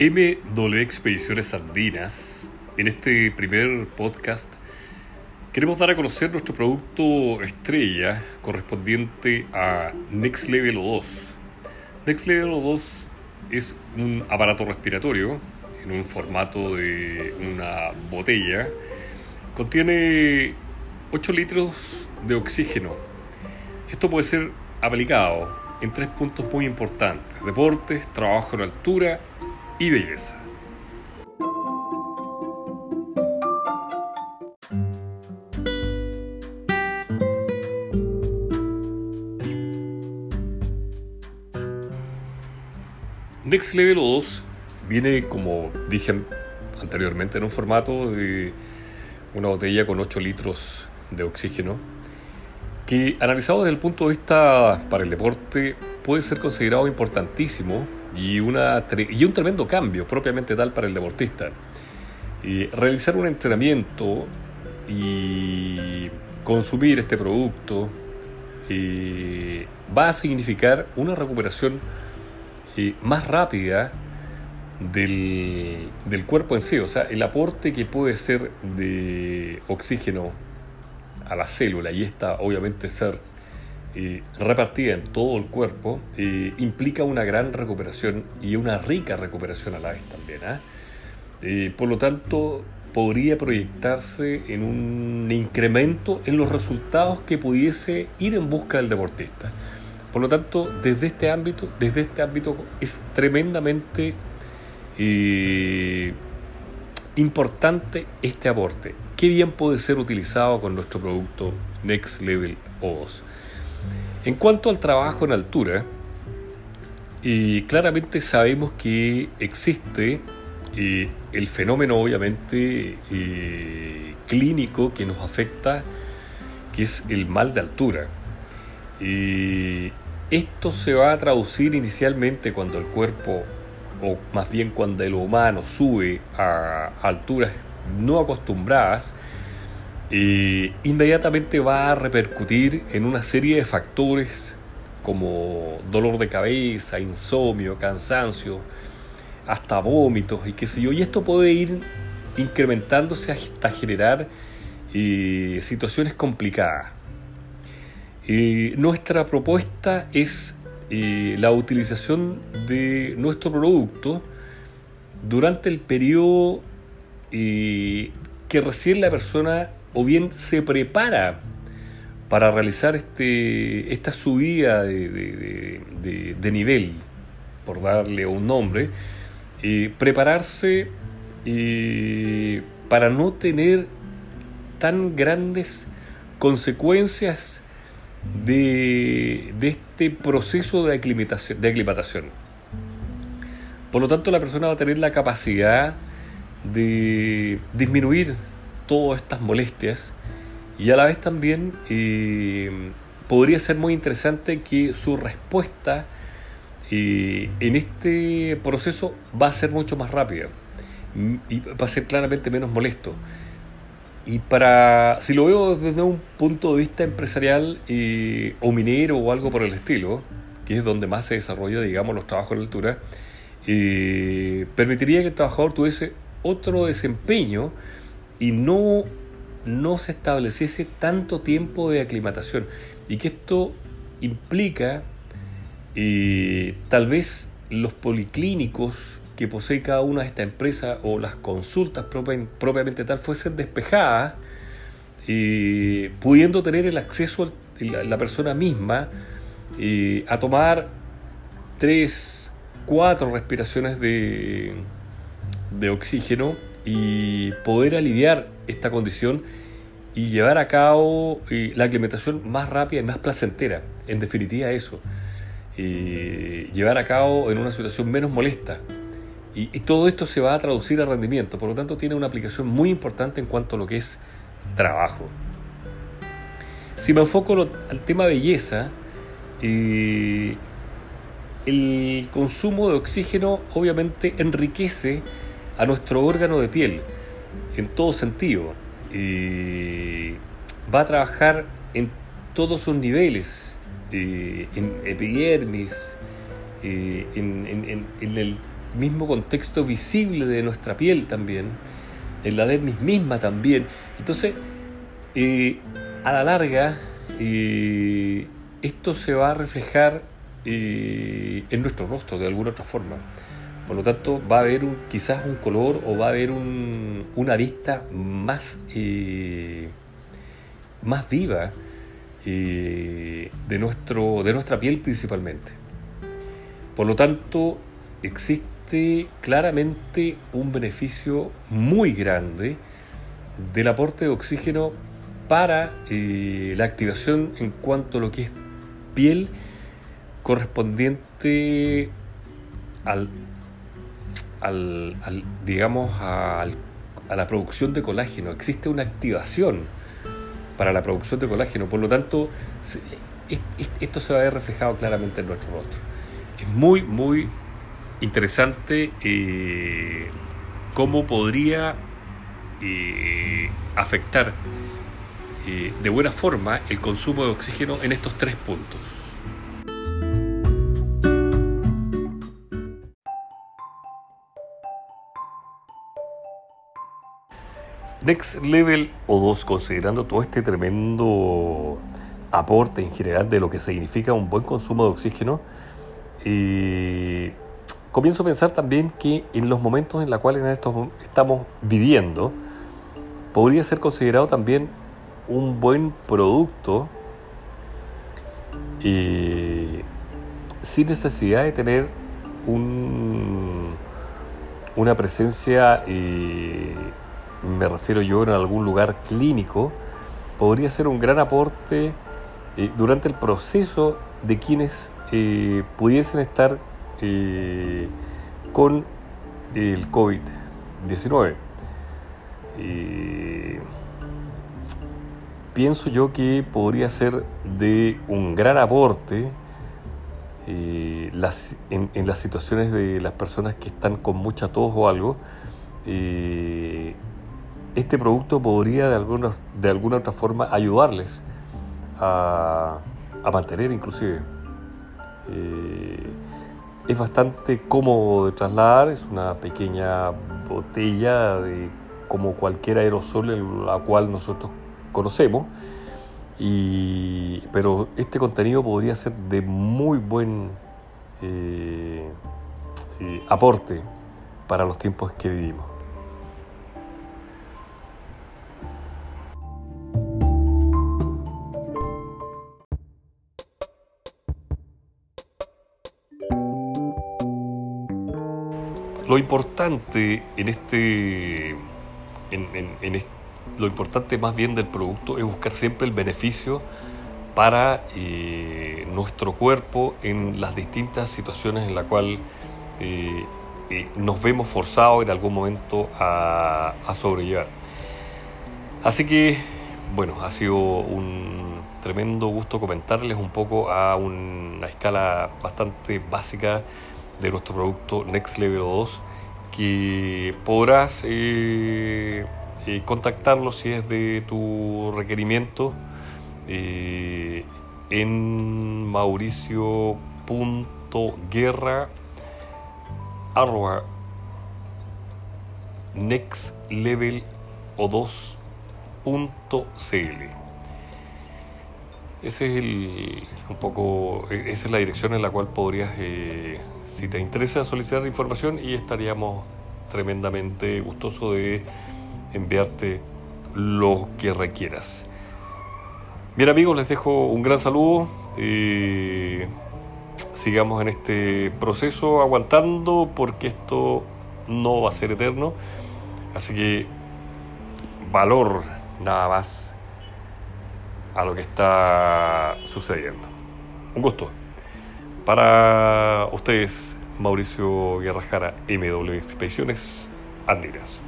MW Expediciones Andinas, en este primer podcast, queremos dar a conocer nuestro producto estrella correspondiente a Next Level O2. Next Level O2 es un aparato respiratorio en un formato de una botella. Contiene 8 litros de oxígeno. Esto puede ser aplicado en tres puntos muy importantes. Deportes, trabajo en altura y belleza. Next Level 2 viene, como dije anteriormente, en un formato de una botella con 8 litros de oxígeno, que analizado desde el punto de vista para el deporte puede ser considerado importantísimo y, una, y un tremendo cambio propiamente tal para el deportista. Y realizar un entrenamiento y consumir este producto eh, va a significar una recuperación eh, más rápida del, del, cuerpo en sí, o sea, el aporte que puede ser de oxígeno a la célula y esta obviamente ser repartida en todo el cuerpo, implica una gran recuperación y una rica recuperación a la vez también. ¿ah? por lo tanto, podría proyectarse en un incremento en los resultados que pudiese ir en busca del deportista. Por lo tanto, desde este ámbito, desde este ámbito es tremendamente eh, importante este aporte. Qué bien puede ser utilizado con nuestro producto Next Level O2. En cuanto al trabajo en altura, y claramente sabemos que existe eh, el fenómeno obviamente eh, clínico que nos afecta, que es el mal de altura. Esto se va a traducir inicialmente cuando el cuerpo, o más bien cuando el humano sube a alturas no acostumbradas, inmediatamente va a repercutir en una serie de factores como dolor de cabeza, insomnio, cansancio, hasta vómitos y qué sé yo. Y esto puede ir incrementándose hasta generar eh, situaciones complicadas. nuestra propuesta es eh, la utilización de nuestro producto durante el periodo eh, que recién la persona o bien se prepara para realizar este, esta subida de, nivel, por darle un nombre, eh, prepararse para no tener tan grandes consecuencias de, este proceso de de aclimatación. Por lo tanto, la persona va a tener la capacidad de disminuir todas estas molestias y a la vez también eh, podría ser muy interesante que su respuesta eh, en este proceso va a ser mucho más rápida y va a ser claramente menos molesto. Y para, si lo veo desde un punto de vista empresarial eh, o minero o algo por el estilo, que es donde más se desarrolla, digamos, los trabajos en altura, permitiría que el trabajador tuviese otro desempeño y no, no se estableciese tanto tiempo de aclimatación. Y que esto implica eh, tal vez los policlínicos que posee cada una de estas empresas o las consultas propiamente tal fuesen despejadas, eh, pudiendo tener el acceso la, la persona misma eh, a tomar tres, cuatro respiraciones de, de oxígeno y poder aliviar esta condición y llevar a cabo eh, la aclimatación más rápida y más placentera. En definitiva eso. Eh, llevar a cabo en una situación menos molesta. Y, todo esto se va a traducir a rendimiento. Por lo tanto, tiene una aplicación muy importante en cuanto a lo que es trabajo. Si me enfoco al tema belleza, eh, el consumo de oxígeno obviamente enriquece a nuestro órgano de piel en todo sentido. va a trabajar en todos sus niveles, en epidermis, eh, en, el mismo contexto visible de nuestra piel también, en la dermis misma también. Entonces, a la larga, esto se va a reflejar en nuestro rostro de alguna otra forma. Por lo tanto, va a haber un, quizás un color o va a haber una vista más, más viva de, nuestro, de nuestra piel principalmente. Por lo tanto, existe claramente un beneficio muy grande del aporte de oxígeno para eh, la activación en cuanto a lo que es piel correspondiente al, al, digamos a la producción de colágeno. Existe una activación para la producción de colágeno, por lo tanto esto se va a ver reflejado claramente en nuestro rostro. Es muy, muy interesante eh, cómo podría eh, afectar eh, de buena forma el consumo de oxígeno en estos tres puntos. Next Level O2, considerando todo este tremendo aporte en general de lo que significa un buen consumo de oxígeno, comienzo a pensar también que en los momentos en los cuales estamos viviendo, podría ser considerado también un buen producto sin necesidad de tener un, una presencia, me refiero yo, en algún lugar clínico, podría ser un gran aporte eh, durante el proceso de quienes eh, pudiesen estar eh, con el COVID-19 pienso yo que podría ser de un gran aporte eh, en, las situaciones de las personas que están con mucha tos o algo. Este producto podría de alguna, de alguna otra forma ayudarles a, mantener inclusive. Eh, es bastante cómodo de trasladar, es una pequeña botella de como cualquier aerosol la cual nosotros conocemos, y, pero este contenido podría ser de muy buen eh, eh, aporte para los tiempos que vivimos. Lo importante en este, en, en este lo importante más bien del producto es buscar siempre el beneficio para eh, nuestro cuerpo en las distintas situaciones en las cuales eh, eh, nos vemos forzados en algún momento a, a, sobrellevar. Así que, bueno, ha sido un tremendo gusto comentarles un poco a una escala bastante básica de nuestro producto Next Level 2 que podrás eh, contactarlo si es de tu requerimiento eh, en mauricio.guerra arroba next level o 2.cl ese es el un poco e, esa es la dirección en la cual podrías eh, si te interesa solicitar información y estaríamos tremendamente gustosos de enviarte lo que requieras. Bien amigos, les dejo un gran saludo. Eh, sigamos en este proceso aguantando porque esto no va a ser eterno. Así que valor nada más a lo que está sucediendo. Un gusto. Para ustedes, Mauricio Guerrajara, MW Expediciones Andinas.